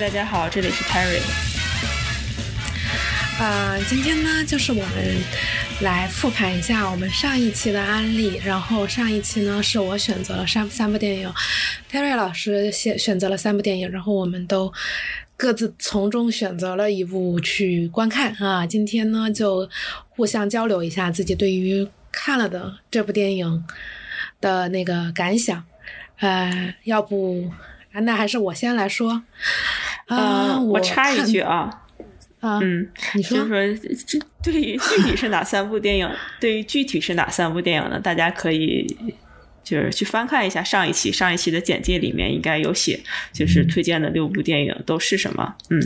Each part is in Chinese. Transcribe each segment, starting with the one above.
大家好，这里是 Terry。啊，今天呢，就是我们来复盘一下我们上一期的案例。然后上一期呢，是我选择了三三部电影，Terry 老师选选择了三部电影，然后我们都各自从中选择了一部去观看啊。今天呢，就互相交流一下自己对于看了的这部电影的那个感想。呃，要不，那还是我先来说。啊，我插一句啊。啊，嗯，你说，就是说，对于具体是哪三部电影，对于具体是哪三部电影呢？大家可以就是去翻看一下上一期，上一期的简介里面应该有写，就是推荐的六部电影都是什么。嗯，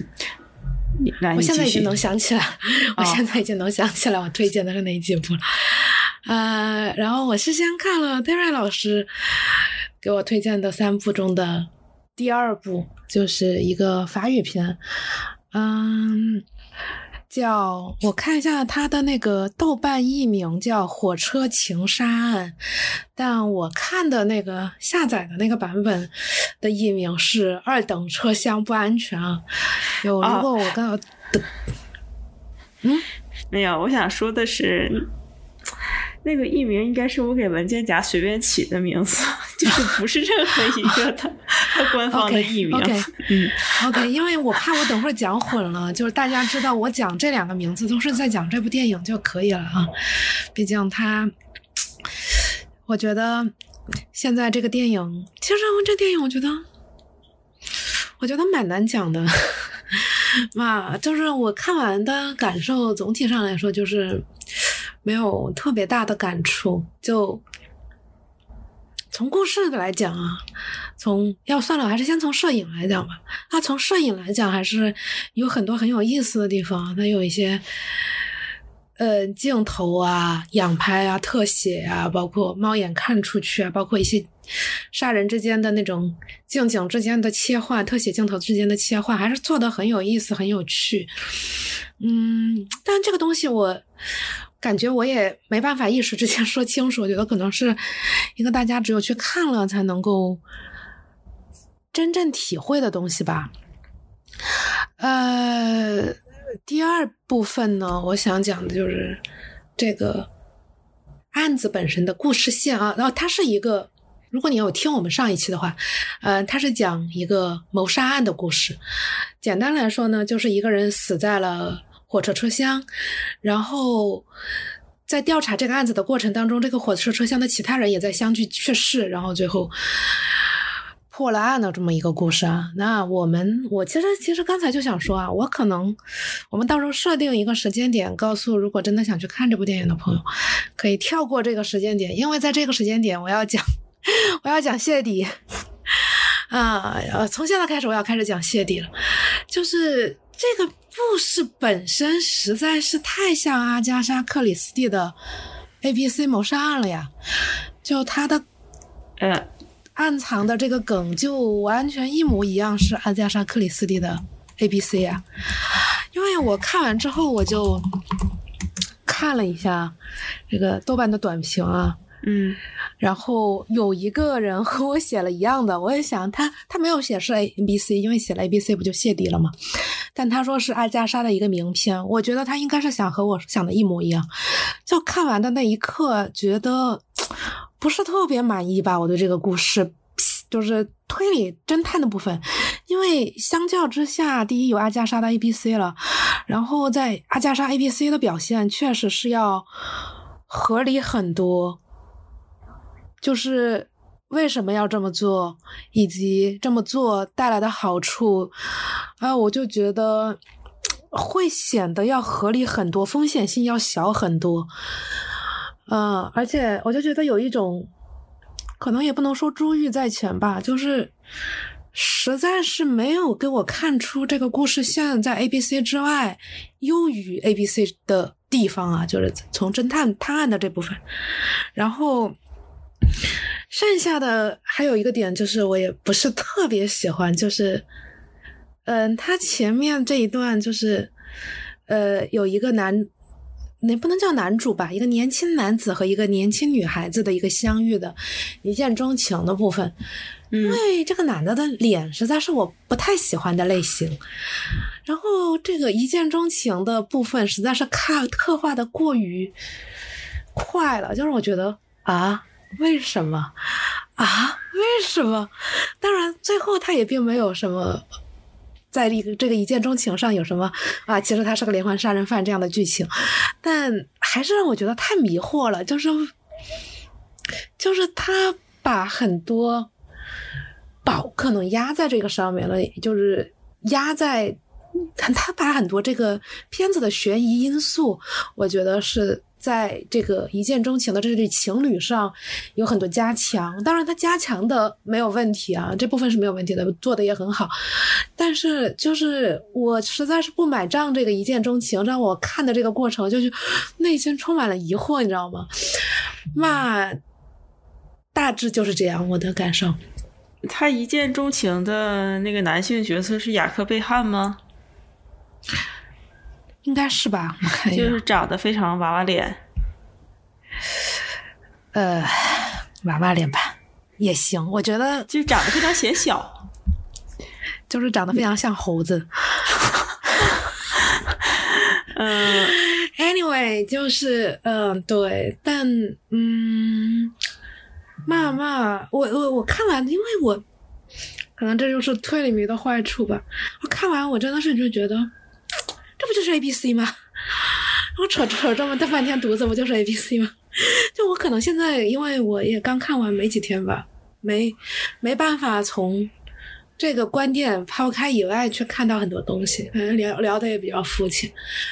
我现在已经能想起来，我现在已经能想起来我推荐的是哪几部了。呃，然后我是先看了 Terry 老师给我推荐的三部中的第二部，就是一个法语片。嗯，叫我看一下他的那个豆瓣译名叫《火车情杀案》，但我看的那个下载的那个版本的译名是“二等车厢不安全”。啊有，如果我刚，嗯，没有，我想说的是。那个艺名应该是我给文件夹随便起的名字，就是不是任何一个它它官方的艺名。OK，嗯，OK，因为我怕我等会儿讲混了，就是大家知道我讲这两个名字都是在讲这部电影就可以了啊。毕竟它，我觉得现在这个电影，其实这电影我觉得，我觉得蛮难讲的。嘛，就是我看完的感受，总体上来说就是。没有特别大的感触，就从故事的来讲啊，从要算了，还是先从摄影来讲吧。那从摄影来讲，还是有很多很有意思的地方。它有一些呃镜头啊、仰拍啊、特写啊，包括猫眼看出去啊，包括一些杀人之间的那种近景之间的切换、特写镜头之间的切换，还是做的很有意思、很有趣。嗯，但这个东西我。感觉我也没办法一时之间 说清楚，我觉得可能是一个大家只有去看了才能够真正体会的东西吧。呃，第二部分呢，我想讲的就是这个案子本身的故事线啊。然后它是一个，如果你有听我们上一期的话，呃，它是讲一个谋杀案的故事。简单来说呢，就是一个人死在了。火车车厢，然后在调查这个案子的过程当中，这个火车车厢的其他人也在相继去世，然后最后破了案的这么一个故事啊。那我们，我其实其实刚才就想说啊，我可能我们到时候设定一个时间点，告诉如果真的想去看这部电影的朋友，可以跳过这个时间点，因为在这个时间点我要讲 我要讲谢底啊，呃，从现在开始我要开始讲谢底了，就是这个。故事本身实在是太像阿加莎·克里斯蒂的《A B C 谋杀案》了呀！就他的，呃，暗藏的这个梗就完全一模一样，是阿加莎·克里斯蒂的《A B C》啊！因为我看完之后，我就看了一下这个豆瓣的短评啊。嗯，然后有一个人和我写了一样的，我也想他他没有写是 A B C，因为写了 A B C 不就谢底了吗？但他说是阿加莎的一个名片，我觉得他应该是想和我想的一模一样。就看完的那一刻，觉得不是特别满意吧？我对这个故事，就是推理侦探的部分，因为相较之下，第一有阿加莎的 A B C 了，然后在阿加莎 A B C 的表现确实是要合理很多。就是为什么要这么做，以及这么做带来的好处，啊，我就觉得会显得要合理很多，风险性要小很多，嗯，而且我就觉得有一种，可能也不能说珠玉在前吧，就是实在是没有给我看出这个故事线在 A B C 之外优于 A B C 的地方啊，就是从侦探探案的这部分，然后。剩下的还有一个点，就是我也不是特别喜欢，就是，嗯，他前面这一段就是，呃，有一个男那不能叫男主吧，一个年轻男子和一个年轻女孩子的一个相遇的一见钟情的部分。因为这个男的的脸实在是我不太喜欢的类型，然后这个一见钟情的部分实在是刻刻画的过于快了，就是我觉得啊，为什么啊，为什么？当然，最后他也并没有什么。在一个这个一见钟情上有什么啊？其实他是个连环杀人犯这样的剧情，但还是让我觉得太迷惑了。就是就是他把很多宝可能压在这个上面了，就是压在他他把很多这个片子的悬疑因素，我觉得是。在这个一见钟情的这对情侣上，有很多加强。当然，他加强的没有问题啊，这部分是没有问题的，做的也很好。但是，就是我实在是不买账，这个一见钟情让我看的这个过程，就是内心充满了疑惑，你知道吗？那大致就是这样，我的感受。他一见钟情的那个男性角色是雅克贝汉吗？应该是吧，我看就是长得非常娃娃脸，呃，娃娃脸吧也行，我觉得就长得非常显小，就是长得非常像猴子。嗯，anyway，就是嗯，对，但嗯，嘛嘛，我我我看完，因为我可能这就是推理迷的坏处吧，我看完我真的是就觉得。这不就是 A B C 吗？我扯扯这么大半天犊子，不就是 A B C 吗？就我可能现在，因为我也刚看完没几天吧，没没办法从这个观点抛开以外去看到很多东西，可能聊聊的也比较肤浅。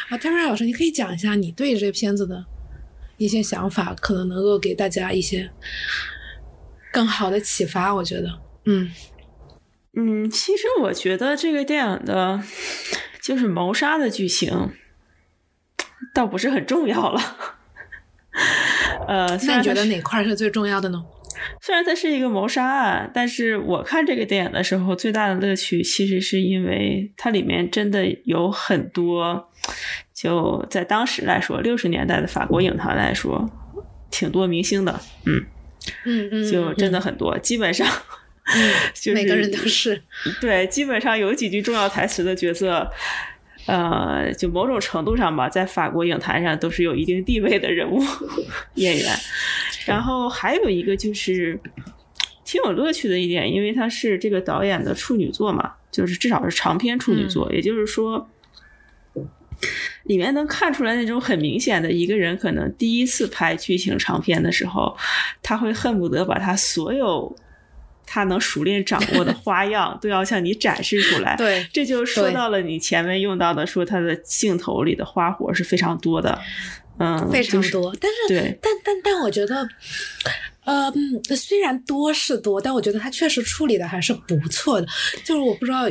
啊，泰瑞老师，你可以讲一下你对这片子的一些想法，可能能够给大家一些更好的启发。我觉得，嗯嗯，其实我觉得这个电影的。就是谋杀的剧情，倒不是很重要了。呃，那你觉得哪块是最重要的呢？虽然它是一个谋杀案，但是我看这个电影的时候，最大的乐趣其实是因为它里面真的有很多，就在当时来说，六十年代的法国影坛来说，挺多明星的。嗯嗯嗯，就真的很多，基本上。就是每个人都是对，基本上有几句重要台词的角色，呃，就某种程度上吧，在法国影坛上都是有一定地位的人物 演员。然后还有一个就是挺有乐趣的一点，因为他是这个导演的处女作嘛，就是至少是长篇处女作，也就是说，里面能看出来那种很明显的一个人可能第一次拍剧情长片的时候，他会恨不得把他所有。他能熟练掌握的花样 都要向你展示出来，对，这就说到了你前面用到的，说他的镜头里的花活是非常多的，嗯，非常多。但是，对，但但但我觉得，呃，虽然多是多，但我觉得他确实处理的还是不错的。就是我不知道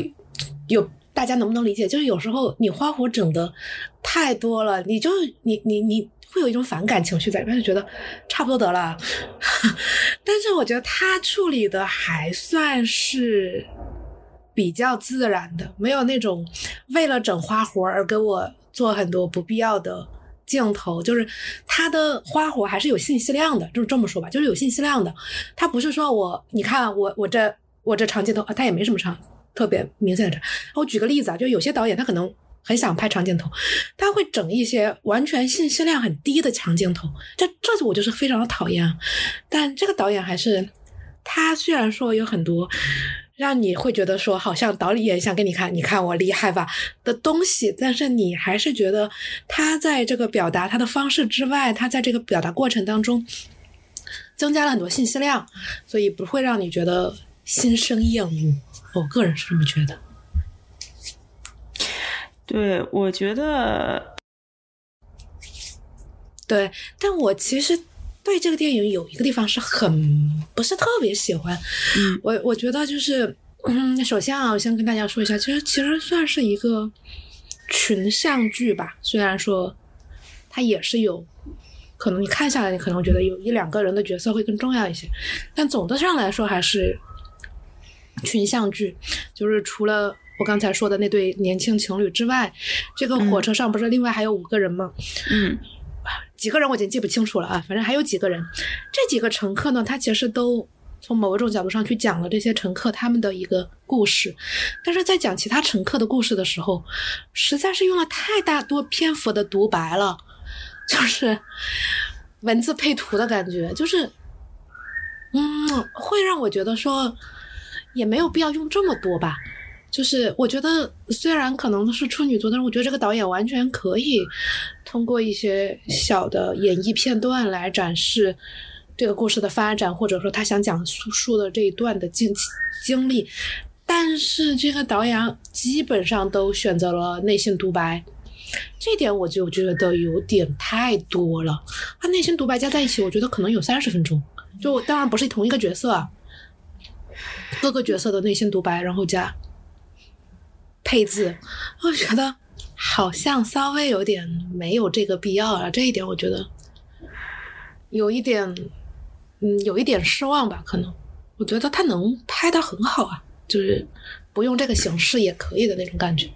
有大家能不能理解，就是有时候你花活整的太多了，你就你你你。会有一种反感情绪在里面，就觉得差不多得了。但是我觉得他处理的还算是比较自然的，没有那种为了整花活而给我做很多不必要的镜头。就是他的花活还是有信息量的，就是这么说吧，就是有信息量的。他不是说我，你看我我这我这长镜头啊，他也没什么长特别明显的。我举个例子啊，就有些导演他可能。很想拍长镜头，他会整一些完全信息量很低的长镜头，这这我就是非常的讨厌。但这个导演还是，他虽然说有很多让你会觉得说好像导演想给你看，你看我厉害吧的东西，但是你还是觉得他在这个表达他的方式之外，他在这个表达过程当中增加了很多信息量，所以不会让你觉得心生厌恶。我个人是这么觉得。对，我觉得，对，但我其实对这个电影有一个地方是很不是特别喜欢。嗯，我我觉得就是，嗯，首先啊，我先跟大家说一下，其实其实算是一个群像剧吧。虽然说它也是有可能你看下来，你可能觉得有一两个人的角色会更重要一些，但总的上来说还是群像剧，就是除了。我刚才说的那对年轻情侣之外，这个火车上不是另外还有五个人吗？嗯，几个人我已经记不清楚了啊，反正还有几个人。这几个乘客呢，他其实都从某种角度上去讲了这些乘客他们的一个故事，但是在讲其他乘客的故事的时候，实在是用了太大多篇幅的独白了，就是文字配图的感觉，就是嗯，会让我觉得说也没有必要用这么多吧。就是我觉得虽然可能是处女座，但是我觉得这个导演完全可以通过一些小的演绎片段来展示这个故事的发展，或者说他想讲述述的这一段的经经历。但是这个导演基本上都选择了内心独白，这点我就觉得有点太多了。他内心独白加在一起，我觉得可能有三十分钟。就当然不是同一个角色，各个角色的内心独白，然后加。配字，我觉得好像稍微有点没有这个必要了。这一点我觉得有一点，嗯，有一点失望吧。可能我觉得他能拍的很好啊，就是不用这个形式也可以的那种感觉。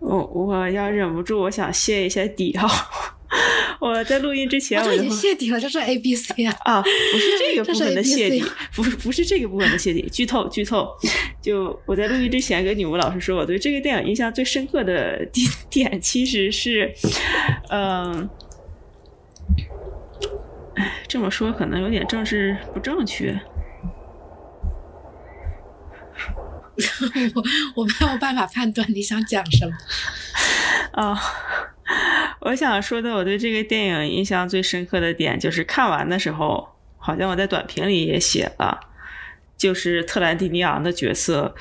我我要忍不住，我想卸一下底啊。我在录音之前我已经 泄底了，这是 A B C 啊啊，不是这个部分的泄底，不是不是这个部分的泄底，剧透剧透。就我在录音之前跟女巫老师说，我对这个电影印象最深刻的点点其实是，嗯，哎，这么说可能有点政治不正确。我我没有办法判断你想讲什么啊。我想说的，我对这个电影印象最深刻的点，就是看完的时候，好像我在短评里也写了，就是特兰蒂尼昂的角色，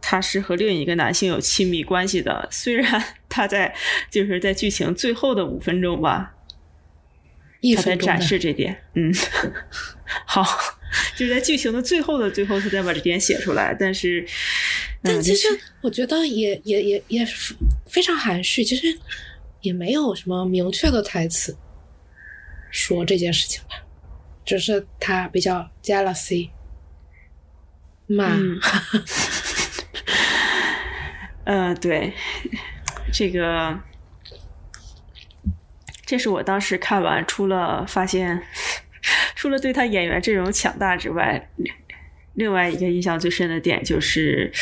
他是和另一个男性有亲密关系的。虽然 他在就是在剧情最后的五分钟吧，他在展示这点。嗯，好，就是在剧情的最后的最后，他再把这点写出来。但是，但其实我觉得也也也也非常含蓄。其实。也没有什么明确的台词说这件事情吧，只是他比较 jealousy 嘛。嗯，对，这个，这是我当时看完，除了发现，除了对他演员阵容强大之外，另外一个印象最深的点就是，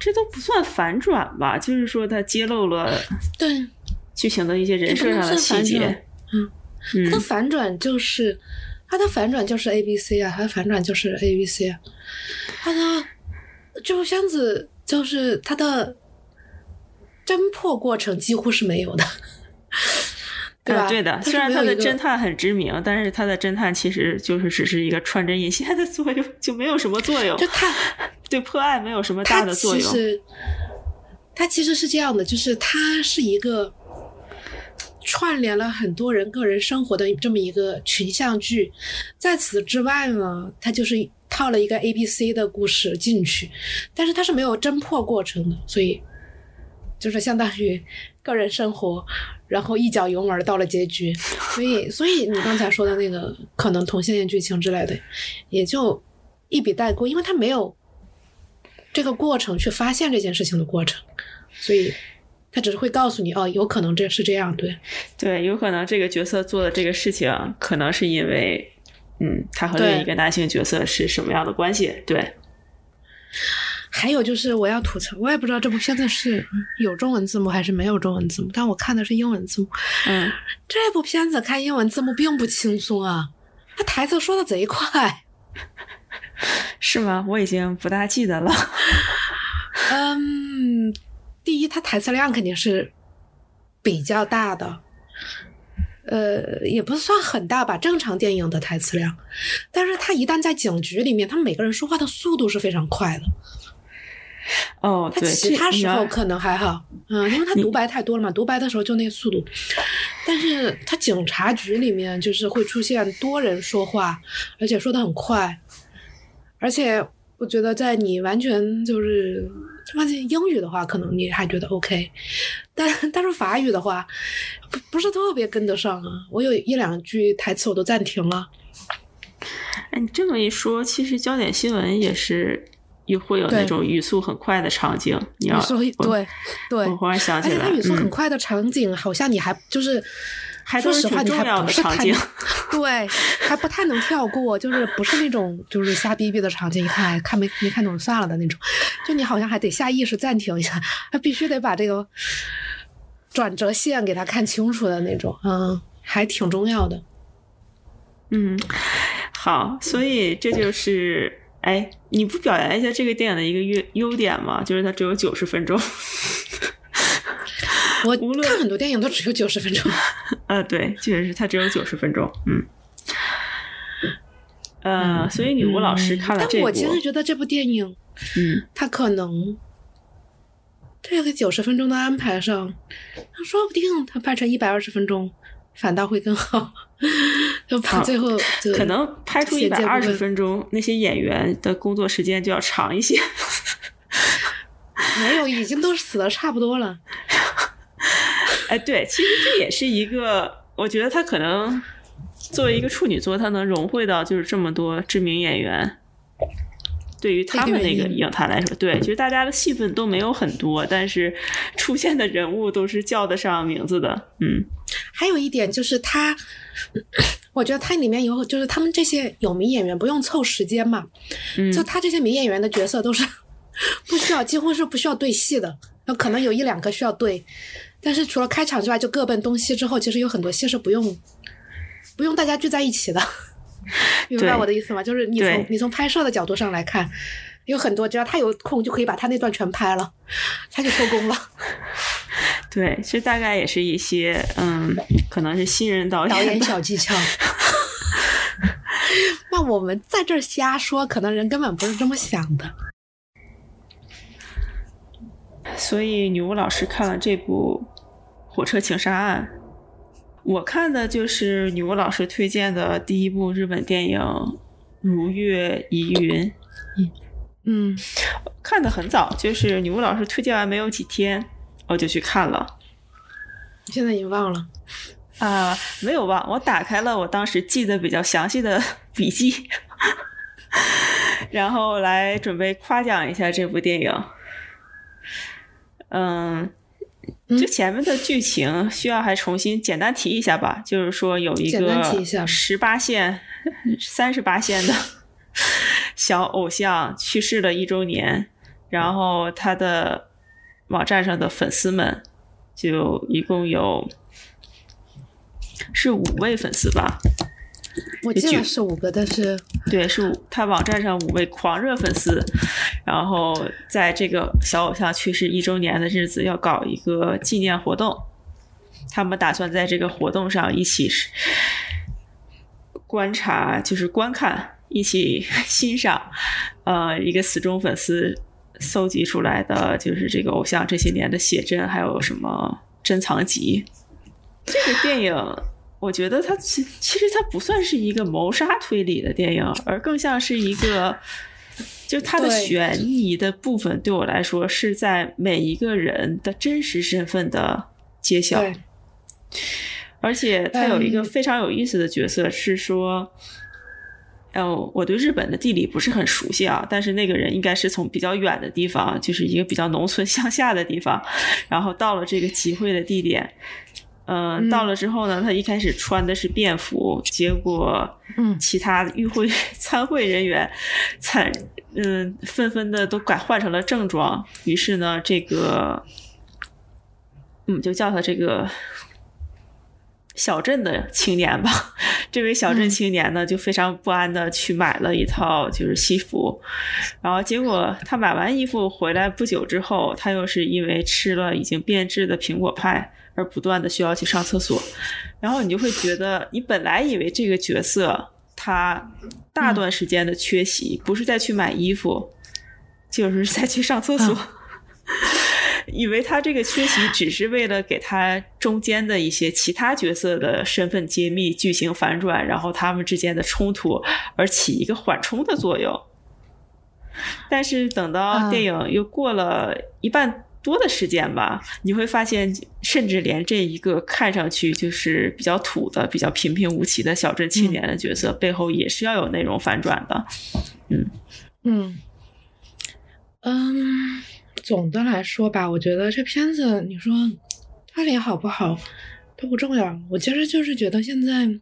这都不算反转吧？就是说他揭露了对。剧情的一些人设上的细节，嗯，它的反转就是，它的反转就是 A B C 啊，它的反转就是 A B C 啊，它的这部片子就是它的侦破过程几乎是没有的，对吧？对的，虽然他的侦探很知名，但是他的侦探其实就是只是一个穿针引线的作用，就没有什么作用，就他对破案没有什么大的作用。他其实是这样的，就是他是一个。串联了很多人个人生活的这么一个群像剧，在此之外呢，它就是套了一个 A B C 的故事进去，但是它是没有侦破过程的，所以就是相当于个人生活，然后一脚油门到了结局，所以所以你刚才说的那个可能同性恋剧情之类的，也就一笔带过，因为他没有这个过程去发现这件事情的过程，所以。他只是会告诉你，哦，有可能这是这样，对，对，有可能这个角色做的这个事情，可能是因为，嗯，他和另一个男性角色是什么样的关系，对。还有就是我要吐槽，我也不知道这部片子是有中文字幕还是没有中文字幕，但我看的是英文字幕。嗯，这部片子看英文字幕并不轻松啊，他台词说的贼快。是吗？我已经不大记得了。嗯。第一，它台词量肯定是比较大的，呃，也不算很大吧，正常电影的台词量。但是他一旦在警局里面，他每个人说话的速度是非常快的。哦，他其他时候可能还好，嗯，因为他独白太多了嘛，独白的时候就那速度。但是他警察局里面就是会出现多人说话，而且说的很快，而且。我觉得在你完全就是发现英语的话，可能你还觉得 OK，但但是法语的话，不不是特别跟得上啊。我有一两句台词我都暂停了。哎，你这么一说，其实焦点新闻也是也会有那种语速很快的场景。你要对对，我忽然想起来，而且它语速很快的场景，好像你还就是。说实话，你还不是太 对，还不太能跳过，就是不是那种就是瞎逼逼的场景，一看看没没看懂算了的那种，就你好像还得下意识暂停一下，他必须得把这个转折线给他看清楚的那种，嗯，还挺重要的。嗯，好，所以这就是，哎，你不表扬一下这个电影的一个优优点吗？就是它只有九十分钟。我看很多电影都只有九十分钟。呃，对，确实是它只有九十分钟。嗯，呃，所以女巫老师看了这部，我其实觉得这部电影，嗯，它可能这个九十分钟的安排上，他说不定他拍成一百二十分钟，反倒会更好。就怕最后可能拍出一百二十分钟，那些演员的工作时间就要长一些。没有，已经都死的差不多了。哎，对，其实这也是一个，我觉得他可能作为一个处女座，他能融汇到就是这么多知名演员，对于他们那个影坛来说，对，其实大家的戏份都没有很多，但是出现的人物都是叫得上名字的。嗯，还有一点就是他，我觉得他里面有，就是他们这些有名演员不用凑时间嘛，就他这些名演员的角色都是 不需要，几乎是不需要对戏的，那可能有一两个需要对。但是除了开场之外，就各奔东西之后，其实有很多戏是不用不用大家聚在一起的，明白我的意思吗？就是你从你从拍摄的角度上来看，有很多只要他有空就可以把他那段全拍了，他就收工了。对，其实大概也是一些嗯，可能是新人导演导演小技巧。那我们在这儿瞎说，可能人根本不是这么想的。所以女巫老师看了这部《火车情杀案》，我看的就是女巫老师推荐的第一部日本电影《如月疑云》。嗯嗯，看的很早，就是女巫老师推荐完没有几天，我就去看了。现在已经忘了啊？没有忘，我打开了我当时记得比较详细的 笔记，然后来准备夸奖一下这部电影。嗯，就前面的剧情需要还重新简单提一下吧。就是说有一个十八线、三十八线的 小偶像去世了一周年，然后他的网站上的粉丝们就一共有是五位粉丝吧。我记得是五个，但是对，是他网站上五位狂热粉丝，然后在这个小偶像去世一周年的日子要搞一个纪念活动，他们打算在这个活动上一起观察，就是观看，一起 欣赏，呃，一个死忠粉丝搜集出来的就是这个偶像这些年的写真，还有什么珍藏集，这个电影。我觉得它其其实它不算是一个谋杀推理的电影，而更像是一个，就它的悬疑的部分对我来说是在每一个人的真实身份的揭晓。而且它有一个非常有意思的角色是说，哦，我对日本的地理不是很熟悉啊，但是那个人应该是从比较远的地方，就是一个比较农村乡下的地方，然后到了这个集会的地点。嗯，到了之后呢，他一开始穿的是便服，结果，嗯，其他与会 参会人员参，嗯，纷纷的都改换成了正装。于是呢，这个，嗯，就叫他这个小镇的青年吧。这位小镇青年呢，就非常不安的去买了一套就是西服，然后结果他买完衣服回来不久之后，他又是因为吃了已经变质的苹果派。而不断的需要去上厕所，然后你就会觉得，你本来以为这个角色他大段时间的缺席，不是在去买衣服，就是在去上厕所，以为他这个缺席只是为了给他中间的一些其他角色的身份揭秘、剧情反转，然后他们之间的冲突而起一个缓冲的作用。但是等到电影又过了一半。多的时间吧，你会发现，甚至连这一个看上去就是比较土的、比较平平无奇的小镇青年的角色，背后也是要有内容反转的。嗯嗯，嗯，总的来说吧，我觉得这片子你说推理好不好都不重要。我其实就是觉得现在，因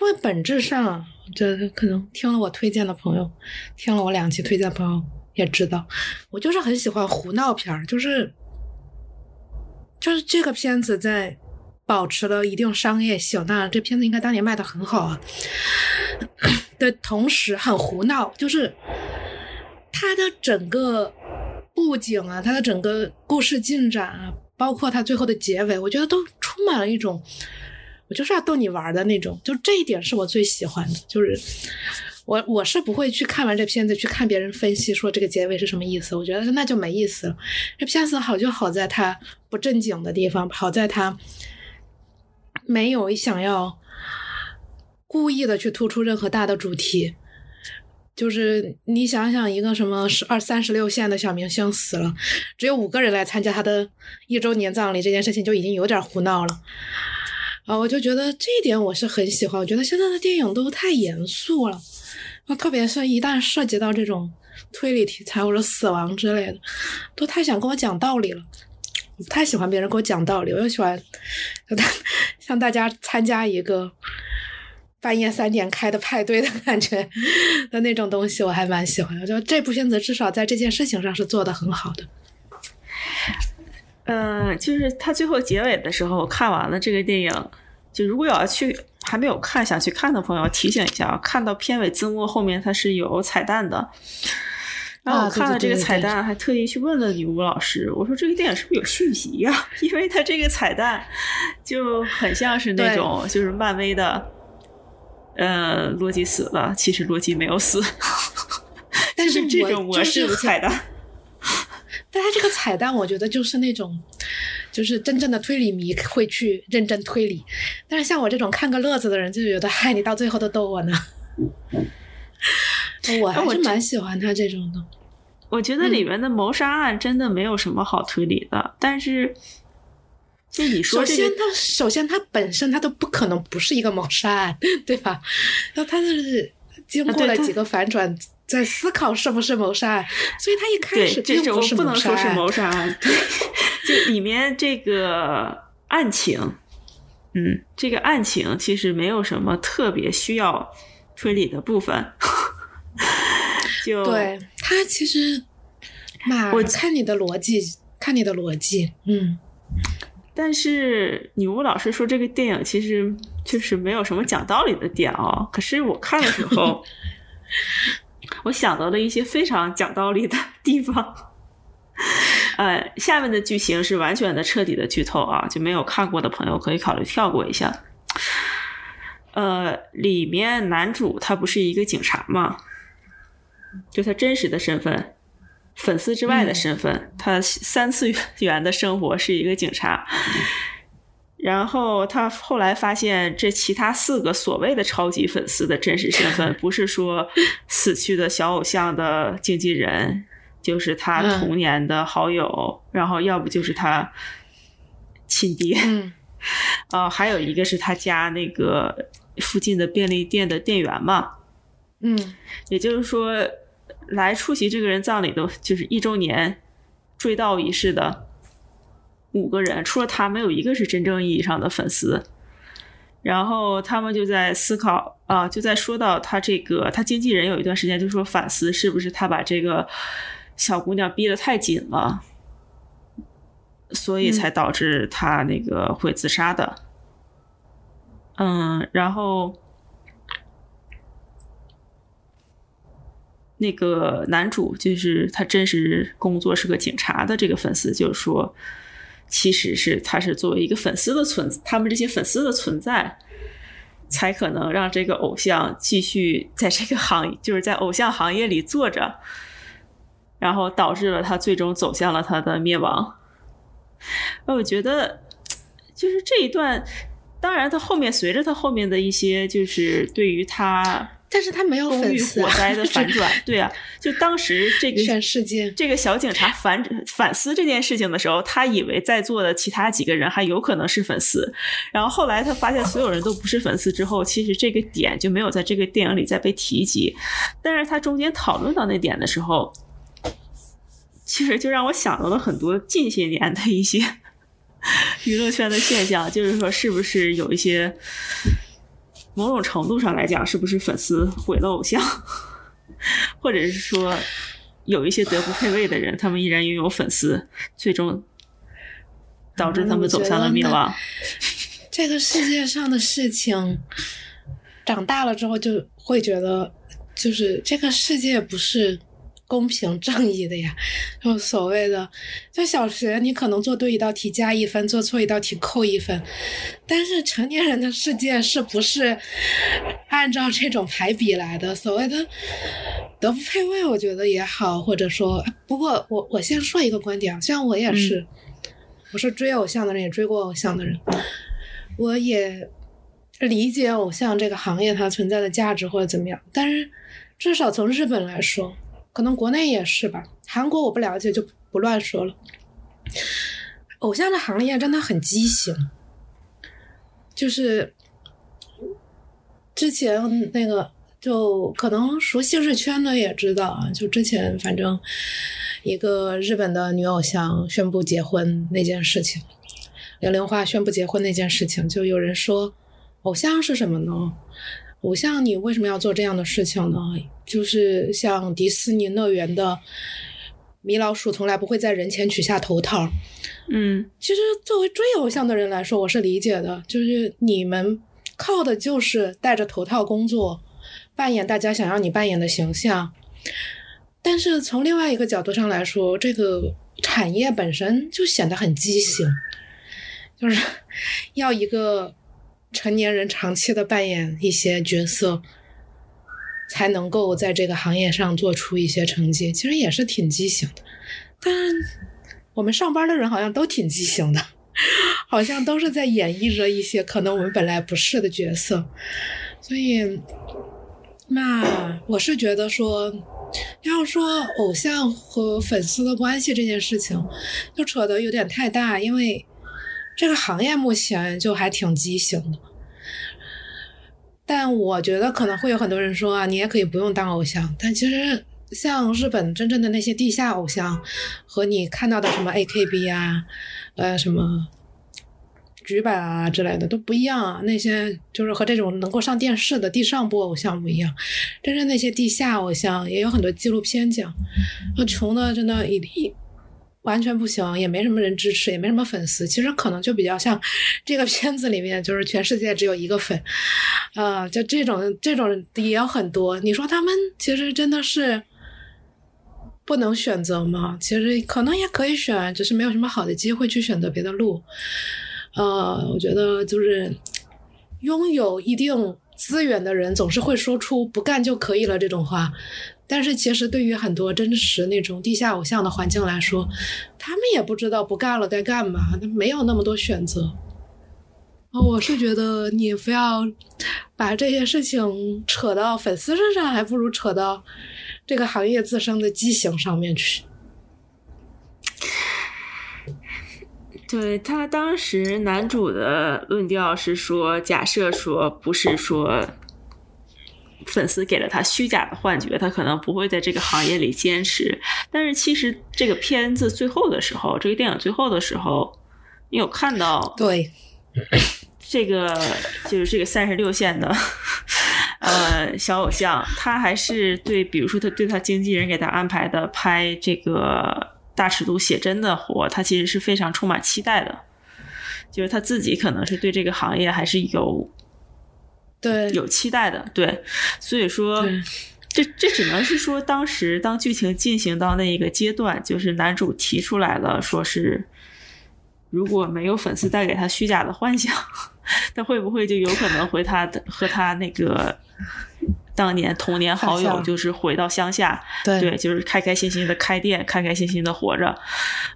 为本质上，这可能听了我推荐的朋友，听了我两期推荐的朋友也知道，我就是很喜欢胡闹片儿，就是就是这个片子在保持了一定商业性，当然这片子应该当年卖的很好啊 的同时很胡闹，就是。它的整个布景啊，它的整个故事进展啊，包括它最后的结尾，我觉得都充满了一种，我就是要逗你玩的那种，就这一点是我最喜欢的。就是我我是不会去看完这片子去看别人分析说这个结尾是什么意思，我觉得那就没意思了。这片子好就好在它不正经的地方，好在它没有想要故意的去突出任何大的主题。就是你想想，一个什么十二三十六线的小明星死了，只有五个人来参加他的一周年葬礼，这件事情就已经有点胡闹了啊！我就觉得这一点我是很喜欢。我觉得现在的电影都太严肃了，啊，特别是一旦涉及到这种推理题材或者死亡之类的，都太想跟我讲道理了。我不太喜欢别人给我讲道理，我就喜欢像大家参加一个。半夜三点开的派对的感觉的那种东西，我还蛮喜欢的。就这部片子，至少在这件事情上是做的很好的。嗯，就是他最后结尾的时候，我看完了这个电影，就如果要去还没有看想去看的朋友，提醒一下啊，看到片尾字幕后面它是有彩蛋的。然后我看了这个彩蛋，还特意去问了女巫老师，我说这个电影是不是有续集呀？因为它这个彩蛋就很像是那种就是漫威的。呃，洛基死了，其实洛基没有死，但是这种模式的彩蛋，但他这个彩蛋，我觉得就是那种，就是真正的推理迷会去认真推理，但是像我这种看个乐子的人，就觉得嗨，你到最后都逗我呢。我还是蛮喜欢他这种的。我觉得里面的谋杀案真的没有什么好推理的，但是。就你说，首先他首先他本身他都不可能不是一个谋杀案，对吧？那他是经过了几个反转，在思考是不是谋杀案，所以他一开始这种不是谋杀案。谋杀案，就里面这个案情，嗯，这个案情其实没有什么特别需要推理的部分。就对他其实，妈，我看你的逻辑，看你的逻辑，嗯。但是女巫老师说这个电影其实就是没有什么讲道理的点哦。可是我看的时候，我想到了一些非常讲道理的地方。呃，下面的剧情是完全的、彻底的剧透啊，就没有看过的朋友可以考虑跳过一下。呃，里面男主他不是一个警察吗？就他真实的身份。粉丝之外的身份，他三次元的生活是一个警察。然后他后来发现，这其他四个所谓的超级粉丝的真实身份，不是说 死去的小偶像的经纪人，就是他童年的好友，然后要不就是他亲爹。啊，还有一个是他家那个附近的便利店的店员嘛。嗯，也就是说。来出席这个人葬礼的，就是一周年追悼仪式的五个人，除了他，没有一个是真正意义上的粉丝。然后他们就在思考啊，就在说到他这个，他经纪人有一段时间就说反思，是不是他把这个小姑娘逼得太紧了，所以才导致他那个会自杀的。嗯，然后。那个男主就是他真实工作是个警察的这个粉丝，就是说，其实是他是作为一个粉丝的存，他们这些粉丝的存在，才可能让这个偶像继续在这个行，就是在偶像行业里坐着，然后导致了他最终走向了他的灭亡。那我觉得，就是这一段，当然他后面随着他后面的一些，就是对于他。但是他没有粉丝。火灾的反转，对啊，就当时这个全世界这个小警察反 反思这件事情的时候，他以为在座的其他几个人还有可能是粉丝，然后后来他发现所有人都不是粉丝之后，其实这个点就没有在这个电影里再被提及。但是他中间讨论到那点的时候，其实就让我想到了很多近些年的一些 娱乐圈的现象，就是说是不是有一些某种程度上来讲，是不是粉丝毁了偶像，或者是说有一些德不配位的人，他们依然拥有粉丝，最终导致他们走向了灭亡。这个世界上的事情，长大了之后就会觉得，就是这个世界不是公平正义的呀。就所谓的，在小学你可能做对一道题加一分，做错一道题扣一分，但是成年人的世界是不是按照这种排比来的？所谓的德不配位，我觉得也好，或者说，不过我我先说一个观点啊，虽然我也是，我是追偶像的人，也追过偶像的人。我也理解偶像这个行业它存在的价值或者怎么样，但是至少从日本来说，可能国内也是吧。韩国我不了解，就不乱说了。偶像的行业真的很畸形，就是之前那个，就可能熟悉日圈的也知道啊，就之前反正一个日本的女偶像宣布结婚那件事情。零零花宣布结婚那件事情，就有人说，偶像是什么呢？偶像你为什么要做这样的事情呢？就是像迪士尼乐园的米老鼠从来不会在人前取下头套。嗯，其实作为追偶像的人来说，我是理解的，就是你们靠的就是戴着头套工作，扮演大家想要你扮演的形象。但是从另外一个角度上来说，这个产业本身就显得很畸形。就是 要一个成年人长期的扮演一些角色，才能够在这个行业上做出一些成绩。其实也是挺畸形的，但我们上班的人好像都挺畸形的，好像都是在演绎着一些可能我们本来不是的角色。所以，那我是觉得说，要说偶像和粉丝的关系这件事情，就扯得有点太大，因为。这个行业目前就还挺畸形的，但我觉得可能会有很多人说啊，你也可以不用当偶像。但其实像日本真正的那些地下偶像，和你看到的什么 AKB 啊，呃，什么局版啊之类的都不一样啊。那些就是和这种能够上电视的地上播偶像不一样。真正那些地下偶像也有很多纪录片讲，那穷的真的一一。完全不行，也没什么人支持，也没什么粉丝。其实可能就比较像 这个片子里面，就是全世界只有一个粉，呃，就这种这种也有很多。你说他们其实真的是不能选择吗？其实可能也可以选，只是没有什么好的机会去选择别的路。呃，我觉得就是拥有一定资源的人总是会说出“不干就可以了”这种话。但是其实对于很多真实那种地下偶像的环境来说，他们也不知道不干了该干嘛，他没有那么多选择。我是觉得你非要把这些事情扯到粉丝身上，还不如扯到这个行业自身的畸形上面去。对他当时男主的论调是说，假设说不是说。粉丝给了他虚假的幻觉，他可能不会在这个行业里坚持。但是其实这个片子最后的时候，这个电影最后的时候，你有看到？对，这个就是这个三十六线的 呃小偶像，他还是对，比如说他对他经纪人给他安排的拍这个大尺度写真的活，他其实是非常充满期待的。就是他自己可能是对这个行业还是有。对，有期待的，对，所以说，这这只能是说，当时当剧情进行到那一个阶段，就是男主提出来了，说是如果没有粉丝带给他虚假的幻想，他会不会就有可能回他的和他那个当年童年好友，就是回到乡下，对，就是开开心心的开店，开开心心的活着，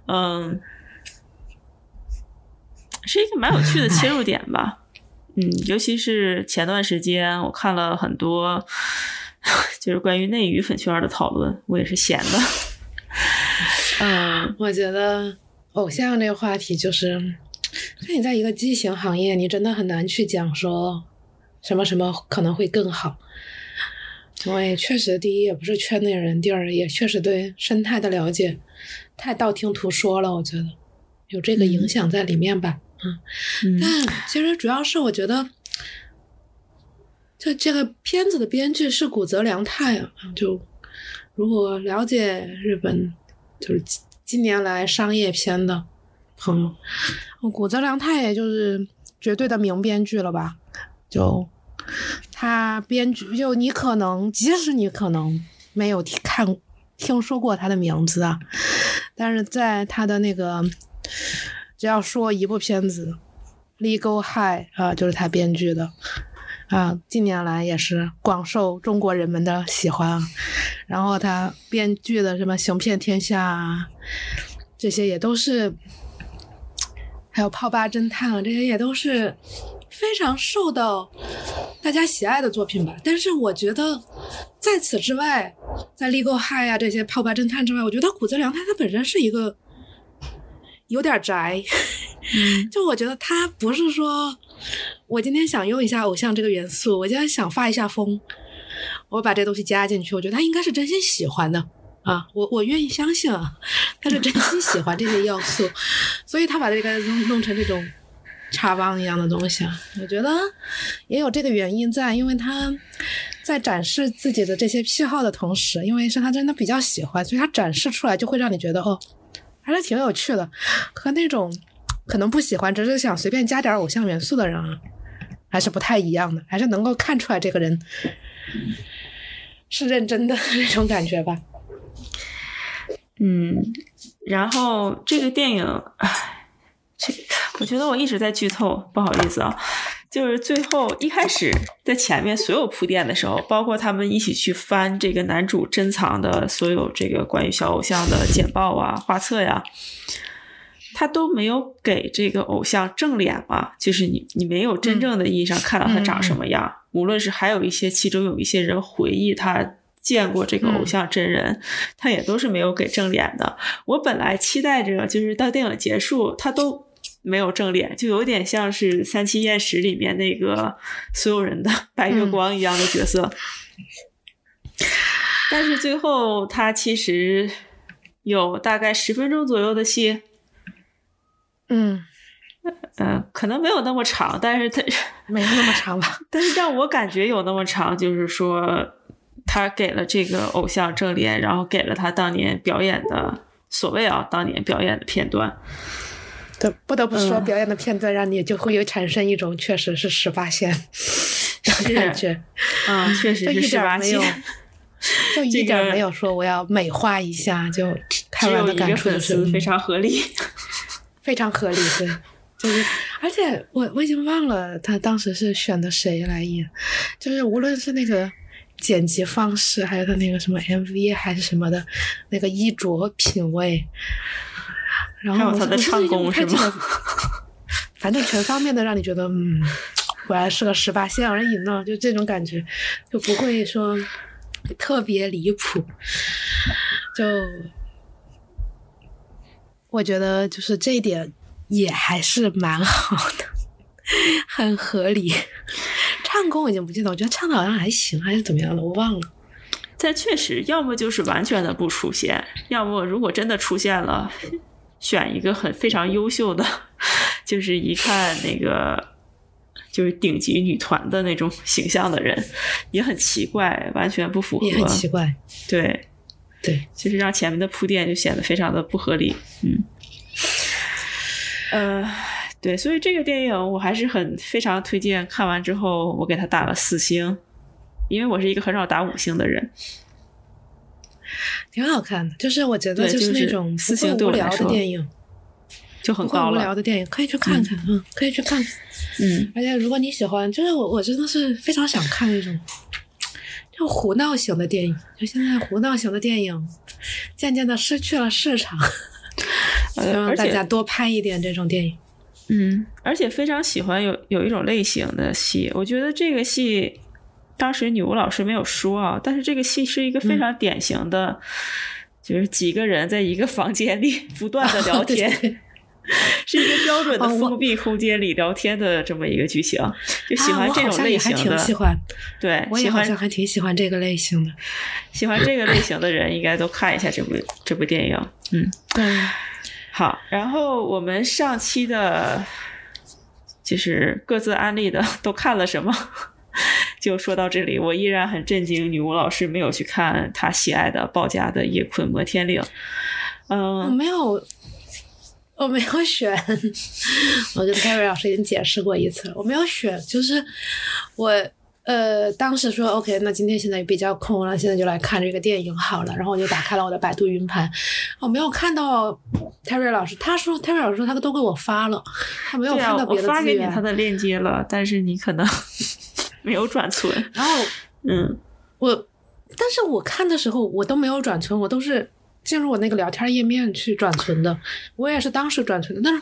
嗯，是一个蛮有趣的切入点吧。嗯，尤其是前段时间，我看了很多，就是关于内娱粉圈的讨论，我也是闲的。嗯，我觉得偶像这个话题就是，那你在一个畸形行业，你真的很难去讲说什么什么可能会更好。我也确实，第一也不是圈内人，第二也确实对生态的了解太道听途说了，我觉得有这个影响在里面吧。嗯，嗯但其实主要是我觉得，就这个片子的编剧是古泽良太啊，就如果了解日本就是近年来商业片的朋友，古泽良太也就是绝对的名编剧了吧？就他编剧，就你可能即使你可能没有看听说过他的名字啊，但是在他的那个。只要说一部片子，《Legal High》啊，就是他编剧的啊，近年来也是广受中国人们的喜欢。然后他编剧的什么《行骗天下》啊，这些也都是，还有《泡吧侦探》啊，这些也都是非常受到大家喜爱的作品吧。但是我觉得，在此之外，在《Legal High》啊这些《泡吧侦探》之外，我觉得古泽良他他本身是一个。有点宅，就我觉得他不是说，我今天想用一下偶像这个元素，我今天想发一下疯，我把这东西加进去，我觉得他应该是真心喜欢的啊，我我愿意相信啊，他是真心喜欢这些要素，所以他把这个弄弄成这种插帮一样的东西啊，我觉得也有这个原因在，因为他在展示自己的这些癖好的同时，因为是他真的比较喜欢，所以他展示出来就会让你觉得哦。还是挺有趣的，和那种可能不喜欢，只是想随便加点偶像元素的人啊，还是不太一样的，还是能够看出来这个人是认真的 那种感觉吧。嗯，然后这个电影，唉，这我觉得我一直在剧透，不好意思啊。就是最后一开始在前面所有铺垫的时候，包括他们一起去翻这个男主珍藏的所有这个关于小偶像的简报啊、画册呀，他都没有给这个偶像正脸嘛，就是你你没有真正的意义上看到他长什么样。无论是还有一些其中有一些人回忆他见过这个偶像真人，他也都是没有给正脸的。我本来期待着就是到电影结束，他都。没有正脸，就有点像是《三七艳史》里面那个所有人的 白月光一样的角色。但是最后他其实有大概十分钟左右的戏，嗯嗯，可能没有那么长，但是他 没有那么长吧。但是让我感觉有那么长，就是说他给了这个偶像正脸，然后给了他当年表演的所谓啊当年表演的片段。对，不得不说，表演的片段让你就会有产生一种确实是十八线的感觉，啊，确实是十八线，就一点没有说我要美化一下，就台湾的感触就是非常合理，非常合理，对，就是，而且我我已经忘了他当时是选的谁来演，就是无论是那个剪辑方式，还有他那个什么 MV 还是什么的，那个衣着品味。然后他的唱功是吗？反正全方面的让你觉得，嗯，果然是个十八线而已呢，就这种感觉，就不会说特别离谱。就我觉得，就是这一点也还是蛮好的，很合理。唱功我已经不记得，我觉得唱的好像还行，还是怎么样的，我忘了。但确实，要么就是完全的不出现，要么如果真的出现了。选一个很非常优秀的，就是一看那个就是顶级女团的那种形象的人，也很奇怪，完全不符合。也很奇怪，对对，就是让前面的铺垫就显得非常的不合理。嗯，呃，对，所以这个电影我还是很非常推荐。看完之后，我给他打了四星，因为我是一个很少打五星的人。挺好看的，就是我觉得就是那种不无聊的电影，就很高无聊的电影可以去看看，嗯，可以去看。嗯，而且如果你喜欢，就是我我真的是非常想看那种，就胡闹型的电影。就现在胡闹型的电影渐渐的失去了市场，希望大家多拍一点这种电影。嗯，而且非常喜欢有有一种类型的戏，我觉得这个戏。当时女巫老师没有说啊，但是这个戏是一个非常典型的，就是几个人在一个房间里 不断的聊天，是一个标准的封闭空间里聊天的这么一个剧情，就喜啊，欢这种类型也还挺的。喜欢，对，我也喜欢好像还挺喜欢这个类型的。喜欢这个类型的人，应该都看一下这部这部电影。嗯，对，好。然后我们上期的，就是各自安利的 都看了什么？就说到这里，我依然很震惊，女巫老师没有去看她喜爱的鲍家的《夜困摩天岭》。我嗯，没有，我没有选。我跟凯瑞老师已经解释过一次了，我没有选，就是我呃当时说 OK，那今天现在比较空了，现在就来看这个电影好了。然后我就打开了我的百度云盘，我没有看到泰瑞老师，他说泰瑞老师说他都给我发了，他没有看到别的我发给你资源。他的链接了，但是你可能没有转存。然后嗯，我，但是我看的时候我都没有转存，我都是进入我那个聊天页面去转存的。我也是当时转存的，但是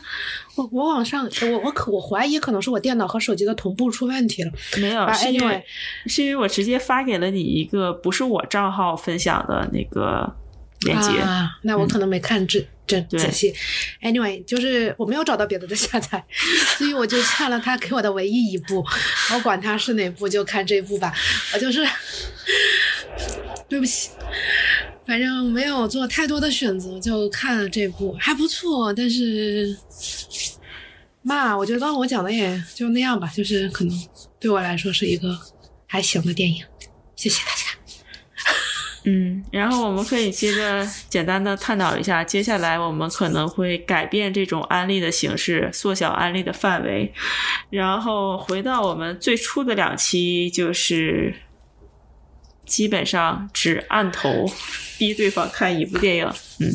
我我往上，我我可我怀疑可能是我电脑和手机的同步出问题了。没有，啊是因为是因为我直接发给了你一个不是我账号分享的那个链接。啊，那我可能没看仔仔对仔细。Anyway，就是我没有找到别的的下载，所以我就看了他给我的唯一一部，我管他是哪部就看这部吧。我就是对不起，反正没有做太多的选择，就看了这部，还不错，但是。妈，我觉得我讲的也就那样吧，就是可能对我来说是一个还行的电影。谢谢大家。嗯，然后我们可以接着简单的探讨一下，接下来我们可能会改变这种安利的形式，缩小安利的范围，然后回到我们最初的两期，就是基本上只按头逼对方看一部电影。嗯，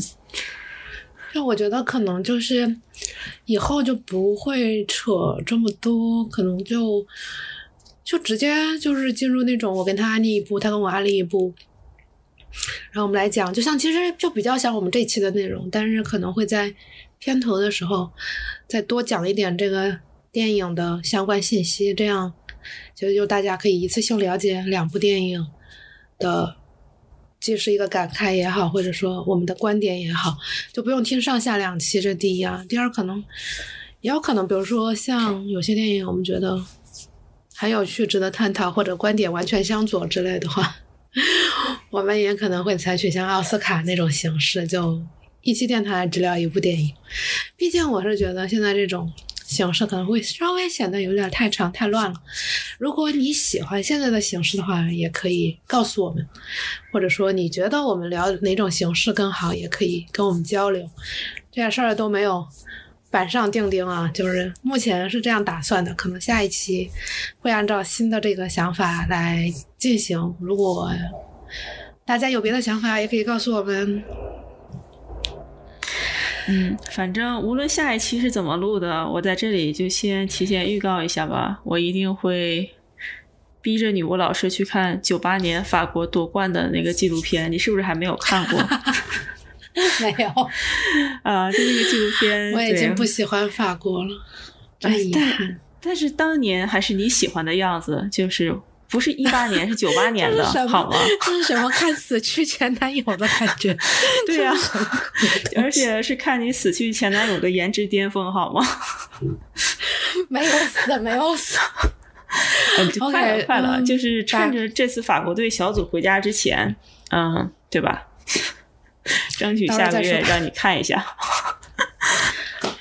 那我觉得可能就是以后就不会扯这么多，可能就就直接就是进入那种我跟他安利一部，他跟我安利一部，然后我们来讲，就像其实就比较像我们这期的内容，但是可能会在片头的时候再多讲一点这个电影的相关信息，这样就就大家可以一次性了解两部电影的。既是一个感慨也好，或者说我们的观点也好，就不用听上下两期，这第一啊。第二，可能也有可能，比如说像有些电影，我们觉得很有趣、值得探讨，或者观点完全相左之类的话，我们也可能会采取像奥斯卡那种形式，就一期电台只聊一部电影。毕竟我是觉得现在这种形式可能会稍微显得有点太长、太乱了。如果你喜欢现在的形式的话，也可以告诉我们，或者说你觉得我们聊哪种形式更好，也可以跟我们交流。这件事儿都没有板上钉钉啊，就是目前是这样打算的，可能下一期会按照新的这个想法来进行。如果大家有别的想法，也可以告诉我们。嗯，反正无论下一期是怎么录的，我在这里就先提前预告一下吧。我一定会逼着女巫老师去看九八年法国夺冠的那个纪录片。你是不是还没有看过？没有，啊，就那个纪录片，我已经不喜欢法国了，哎真遗但憾。但是当年还是你喜欢的样子，就是不是一八年，是九八年的好吗？这是什么看死去前男友的感觉？对呀、而且是看你死去前男友的颜值巅峰，好吗？没有死，没有死。嗯，就快了快了，嗯就是趁着这次法国队小组回家之前，嗯，对吧？争取下个月让你看一下。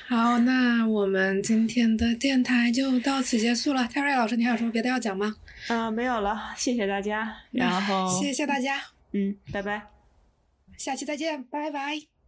好，那我们今天的电台就到此结束了。泰瑞老师，你还有什么别的要讲吗？嗯、没有了，谢谢大家。然后，谢谢大家，嗯，拜拜。下期再见，拜拜。